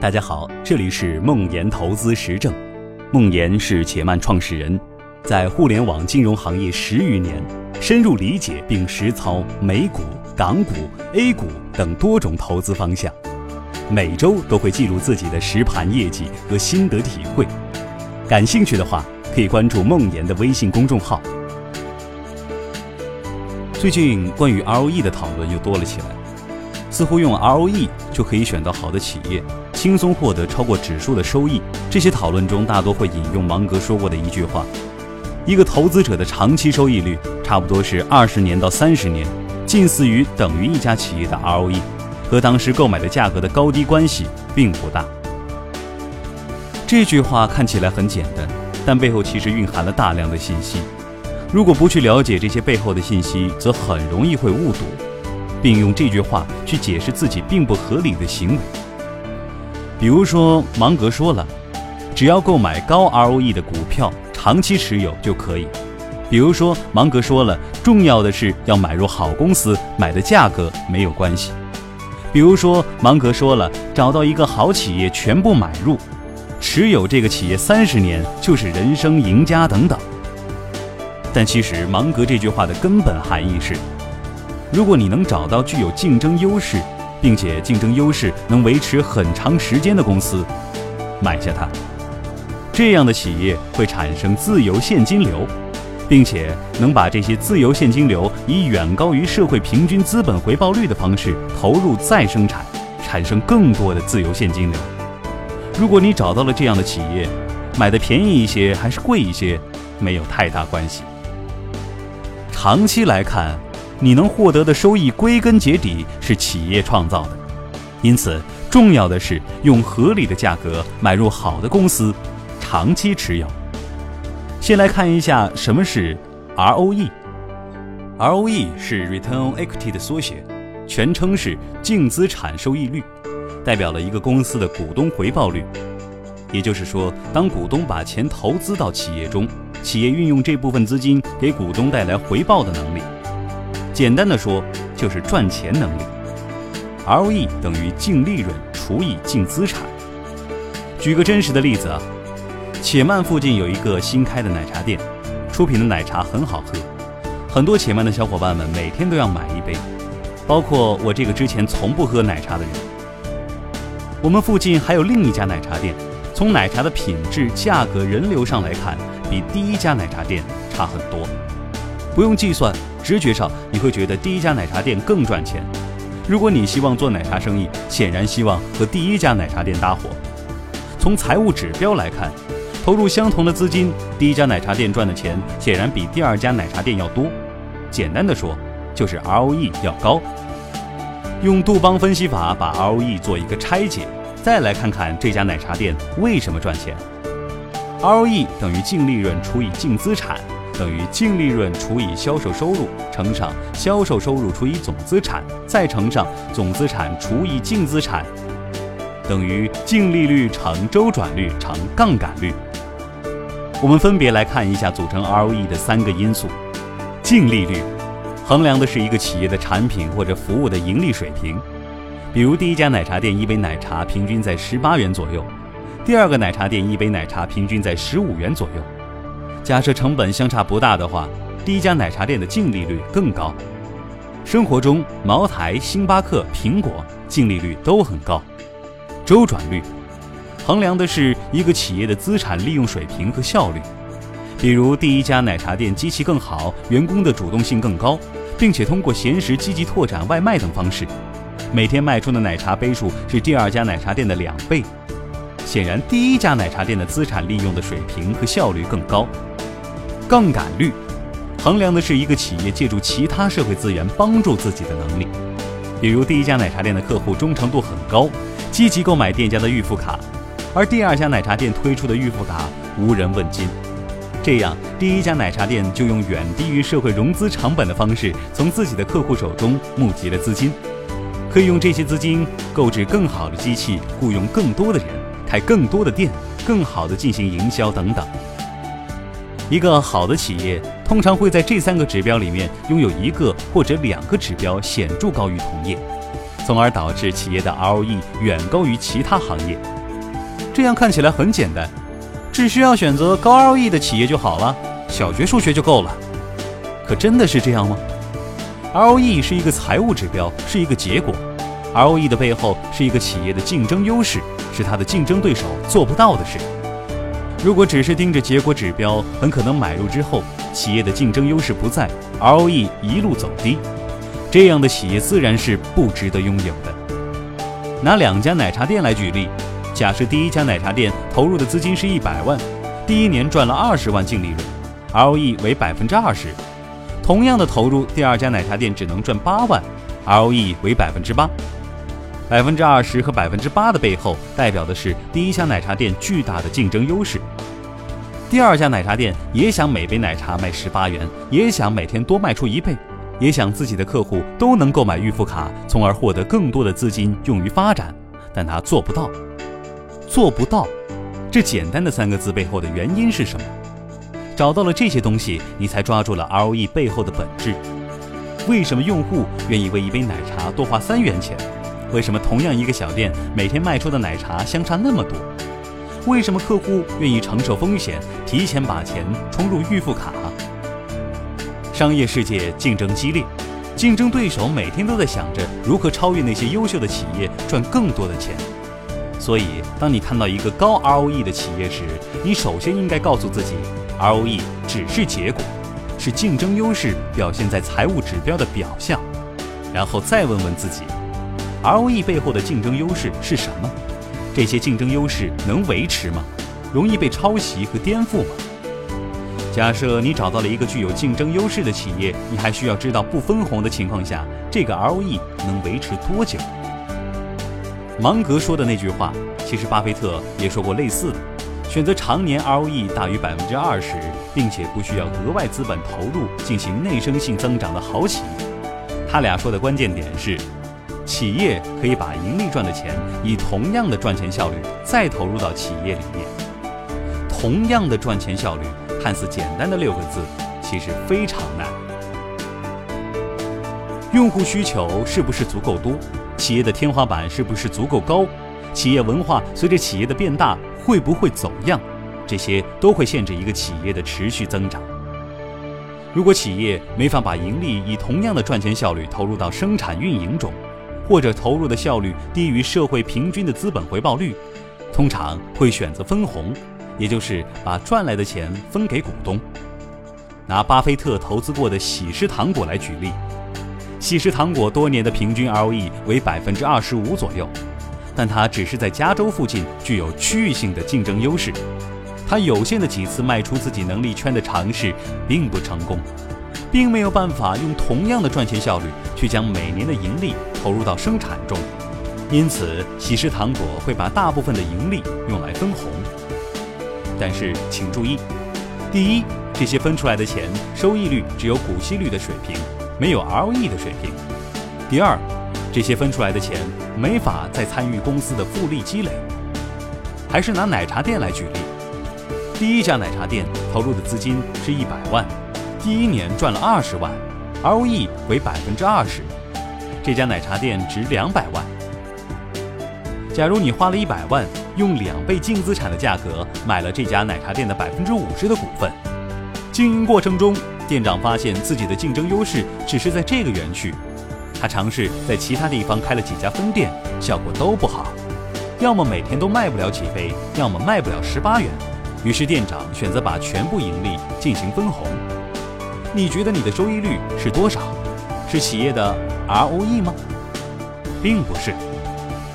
大家好，这里是梦岩投资实证。梦岩是且慢创始人，在互联网金融行业十余年，深入理解并实操美股、港股、A 股等多种投资方向，每周都会记录自己的实盘业绩和心得体会。感兴趣的话，可以关注梦岩的微信公众号。最近关于 ROE 的讨论又多了起来，似乎用 ROE 就可以选到好的企业。轻松获得超过指数的收益。这些讨论中大多会引用芒格说过的一句话：一个投资者的长期收益率差不多是二十年到三十年，近似于等于一家企业的 ROE，和当时购买的价格的高低关系并不大。这句话看起来很简单，但背后其实蕴含了大量的信息。如果不去了解这些背后的信息，则很容易会误读，并用这句话去解释自己并不合理的行为。比如说，芒格说了，只要购买高 ROE 的股票，长期持有就可以。比如说，芒格说了，重要的是要买入好公司，买的价格没有关系。比如说，芒格说了，找到一个好企业全部买入，持有这个企业三十年就是人生赢家等等。但其实，芒格这句话的根本含义是，如果你能找到具有竞争优势。并且竞争优势能维持很长时间的公司，买下它，这样的企业会产生自由现金流，并且能把这些自由现金流以远高于社会平均资本回报率的方式投入再生产，产生更多的自由现金流。如果你找到了这样的企业，买的便宜一些还是贵一些，没有太大关系。长期来看。你能获得的收益，归根结底是企业创造的，因此重要的是用合理的价格买入好的公司，长期持有。先来看一下什么是 ROE。ROE 是 Return on Equity 的缩写，全称是净资产收益率，代表了一个公司的股东回报率。也就是说，当股东把钱投资到企业中，企业运用这部分资金给股东带来回报的能力。简单的说，就是赚钱能力。ROE 等于净利润除以净资产。举个真实的例子啊，且慢附近有一个新开的奶茶店，出品的奶茶很好喝，很多且慢的小伙伴们每天都要买一杯，包括我这个之前从不喝奶茶的人。我们附近还有另一家奶茶店，从奶茶的品质、价格、人流上来看，比第一家奶茶店差很多。不用计算。直觉上，你会觉得第一家奶茶店更赚钱。如果你希望做奶茶生意，显然希望和第一家奶茶店搭伙。从财务指标来看，投入相同的资金，第一家奶茶店赚的钱显然比第二家奶茶店要多。简单的说，就是 ROE 要高。用杜邦分析法把 ROE 做一个拆解，再来看看这家奶茶店为什么赚钱。ROE 等于净利润除以净资产。等于净利润除以销售收入乘上销售收入除以总资产，再乘上总资产除以净资产，等于净利率乘周转率乘杠杆率。我们分别来看一下组成 ROE 的三个因素。净利率衡量的是一个企业的产品或者服务的盈利水平，比如第一家奶茶店一杯奶茶平均在十八元左右，第二个奶茶店一杯奶茶平均在十五元左右。假设成本相差不大的话，第一家奶茶店的净利率更高。生活中，茅台、星巴克、苹果净利率都很高。周转率衡量的是一个企业的资产利用水平和效率。比如，第一家奶茶店机器更好，员工的主动性更高，并且通过闲时积极拓展外卖等方式，每天卖出的奶茶杯数是第二家奶茶店的两倍。显然，第一家奶茶店的资产利用的水平和效率更高。杠杆率衡量的是一个企业借助其他社会资源帮助自己的能力，比如第一家奶茶店的客户忠诚度很高，积极购买店家的预付卡，而第二家奶茶店推出的预付卡无人问津，这样第一家奶茶店就用远低于社会融资成本的方式从自己的客户手中募集了资金，可以用这些资金购置更好的机器，雇佣更多的人，开更多的店，更好的进行营销等等。一个好的企业通常会在这三个指标里面拥有一个或者两个指标显著高于同业，从而导致企业的 ROE 远高于其他行业。这样看起来很简单，只需要选择高 ROE 的企业就好了，小学数学就够了。可真的是这样吗？ROE 是一个财务指标，是一个结果。ROE 的背后是一个企业的竞争优势，是它的竞争对手做不到的事。如果只是盯着结果指标，很可能买入之后，企业的竞争优势不在，ROE 一路走低，这样的企业自然是不值得拥有的。拿两家奶茶店来举例，假设第一家奶茶店投入的资金是一百万，第一年赚了二十万净利润，ROE 为百分之二十。同样的投入，第二家奶茶店只能赚八万，ROE 为百分之八。百分之二十和百分之八的背后，代表的是第一家奶茶店巨大的竞争优势。第二家奶茶店也想每杯奶茶卖十八元，也想每天多卖出一倍，也想自己的客户都能购买预付卡，从而获得更多的资金用于发展，但他做不到。做不到，这简单的三个字背后的原因是什么？找到了这些东西，你才抓住了 ROE 背后的本质。为什么用户愿意为一杯奶茶多花三元钱？为什么同样一个小店每天卖出的奶茶相差那么多？为什么客户愿意承受风险，提前把钱充入预付卡？商业世界竞争激烈，竞争对手每天都在想着如何超越那些优秀的企业，赚更多的钱。所以，当你看到一个高 ROE 的企业时，你首先应该告诉自己，ROE 只是结果，是竞争优势表现在财务指标的表象。然后再问问自己。ROE 背后的竞争优势是什么？这些竞争优势能维持吗？容易被抄袭和颠覆吗？假设你找到了一个具有竞争优势的企业，你还需要知道不分红的情况下，这个 ROE 能维持多久？芒格说的那句话，其实巴菲特也说过类似的：选择常年 ROE 大于百分之二十，并且不需要额外资本投入进行内生性增长的好企业。他俩说的关键点是。企业可以把盈利赚的钱以同样的赚钱效率再投入到企业里面。同样的赚钱效率，看似简单的六个字，其实非常难。用户需求是不是足够多？企业的天花板是不是足够高？企业文化随着企业的变大会不会走样？这些都会限制一个企业的持续增长。如果企业没法把盈利以同样的赚钱效率投入到生产运营中，或者投入的效率低于社会平均的资本回报率，通常会选择分红，也就是把赚来的钱分给股东。拿巴菲特投资过的喜诗糖果来举例，喜诗糖果多年的平均 ROE 为百分之二十五左右，但它只是在加州附近具有区域性的竞争优势。它有限的几次迈出自己能力圈的尝试并不成功。并没有办法用同样的赚钱效率去将每年的盈利投入到生产中，因此喜事糖果会把大部分的盈利用来分红。但是请注意，第一，这些分出来的钱收益率只有股息率的水平，没有 ROE 的水平；第二，这些分出来的钱没法再参与公司的复利积累。还是拿奶茶店来举例，第一家奶茶店投入的资金是一百万。第一年赚了二十万，ROE 为百分之二十。这家奶茶店值两百万。假如你花了一百万，用两倍净资产的价格买了这家奶茶店的百分之五十的股份，经营过程中，店长发现自己的竞争优势只是在这个园区，他尝试在其他地方开了几家分店，效果都不好，要么每天都卖不了几杯，要么卖不了十八元。于是店长选择把全部盈利进行分红。你觉得你的收益率是多少？是企业的 ROE 吗？并不是，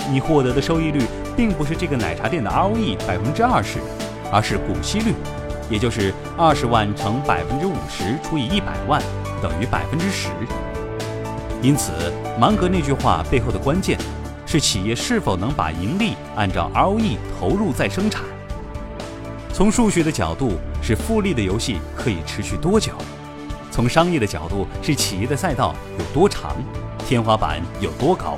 你获得的收益率并不是这个奶茶店的 ROE 百分之二十，而是股息率，也就是二十万乘百分之五十除以一百万等于百分之十。因此，芒格那句话背后的关键是企业是否能把盈利按照 ROE 投入再生产。从数学的角度，是复利的游戏可以持续多久？从商业的角度，是企业的赛道有多长，天花板有多高；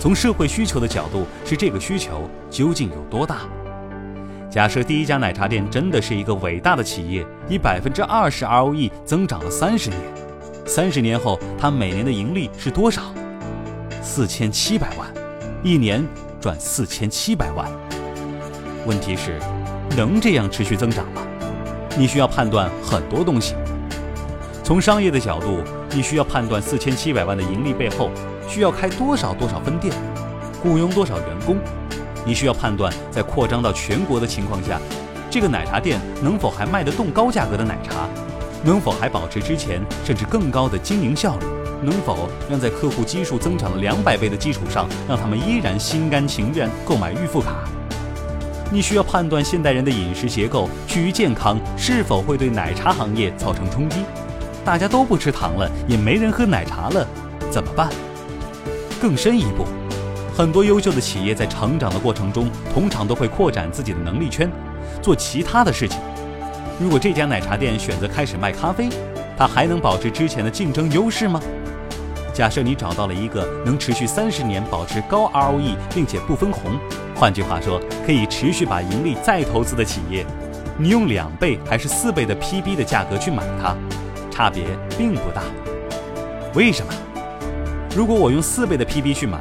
从社会需求的角度，是这个需求究竟有多大。假设第一家奶茶店真的是一个伟大的企业，以百分之二十 ROE 增长了三十年，三十年后它每年的盈利是多少？四千七百万，一年赚四千七百万。问题是，能这样持续增长吗？你需要判断很多东西。从商业的角度，你需要判断四千七百万的盈利背后需要开多少多少分店，雇佣多少员工。你需要判断在扩张到全国的情况下，这个奶茶店能否还卖得动高价格的奶茶，能否还保持之前甚至更高的经营效率，能否让在客户基数增长了两百倍的基础上，让他们依然心甘情愿购买预付卡。你需要判断现代人的饮食结构趋于健康，是否会对奶茶行业造成冲击。大家都不吃糖了，也没人喝奶茶了，怎么办？更深一步，很多优秀的企业在成长的过程中，通常都会扩展自己的能力圈，做其他的事情。如果这家奶茶店选择开始卖咖啡，它还能保持之前的竞争优势吗？假设你找到了一个能持续三十年保持高 ROE 并且不分红，换句话说，可以持续把盈利再投资的企业，你用两倍还是四倍的 PB 的价格去买它，差别并不大。为什么？如果我用四倍的 PB 去买，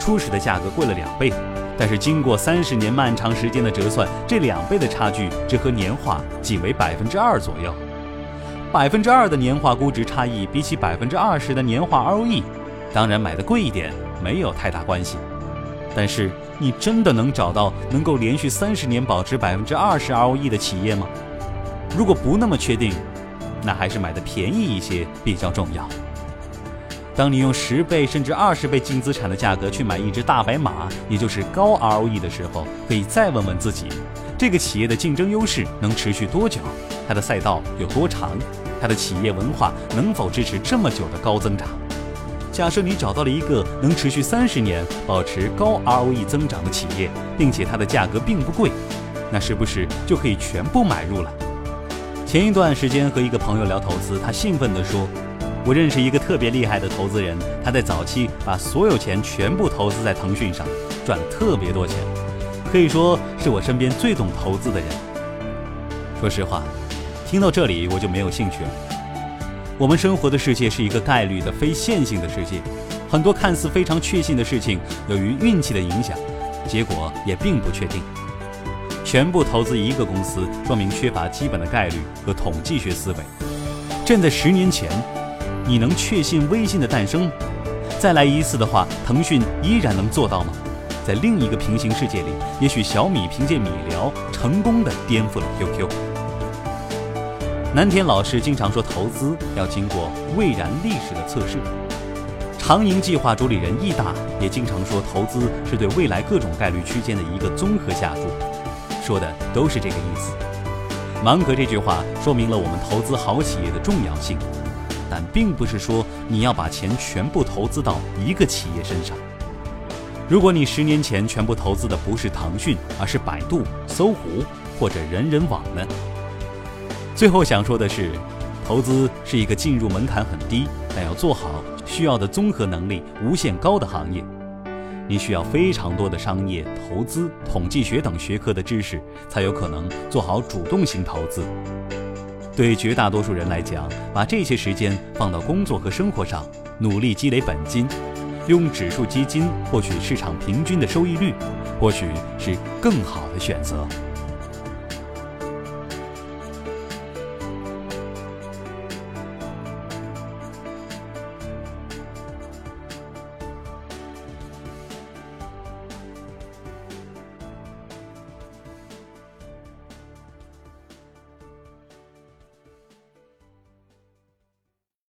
初始的价格贵了两倍，但是经过三十年漫长时间的折算，这两倍的差距只和年化仅为百分之二左右。百分之二的年化估值差异，比起百分之二十的年化 ROE，当然买的贵一点没有太大关系。但是你真的能找到能够连续三十年保持百分之二十 ROE 的企业吗？如果不那么确定，那还是买的便宜一些比较重要。当你用十倍甚至二十倍净资产的价格去买一只大白马，也就是高 ROE 的时候，可以再问问自己，这个企业的竞争优势能持续多久？它的赛道有多长？它的企业文化能否支持这么久的高增长？假设你找到了一个能持续三十年保持高 ROE 增长的企业，并且它的价格并不贵，那是不是就可以全部买入了？前一段时间和一个朋友聊投资，他兴奋地说：“我认识一个特别厉害的投资人，他在早期把所有钱全部投资在腾讯上，赚了特别多钱，可以说是我身边最懂投资的人。”说实话。听到这里，我就没有兴趣了。我们生活的世界是一个概率的非线性的世界，很多看似非常确信的事情，由于运气的影响，结果也并不确定。全部投资一个公司，说明缺乏基本的概率和统计学思维。站在十年前，你能确信微信的诞生？再来一次的话，腾讯依然能做到吗？在另一个平行世界里，也许小米凭借米聊成功的颠覆了 QQ。南田老师经常说，投资要经过未然历史的测试。长盈计划主理人易大也经常说，投资是对未来各种概率区间的一个综合下注，说的都是这个意思。芒格这句话说明了我们投资好企业的重要性，但并不是说你要把钱全部投资到一个企业身上。如果你十年前全部投资的不是腾讯，而是百度、搜狐或者人人网呢？最后想说的是，投资是一个进入门槛很低，但要做好需要的综合能力无限高的行业。你需要非常多的商业、投资、统计学等学科的知识，才有可能做好主动型投资。对绝大多数人来讲，把这些时间放到工作和生活上，努力积累本金，用指数基金获取市场平均的收益率，或许是更好的选择。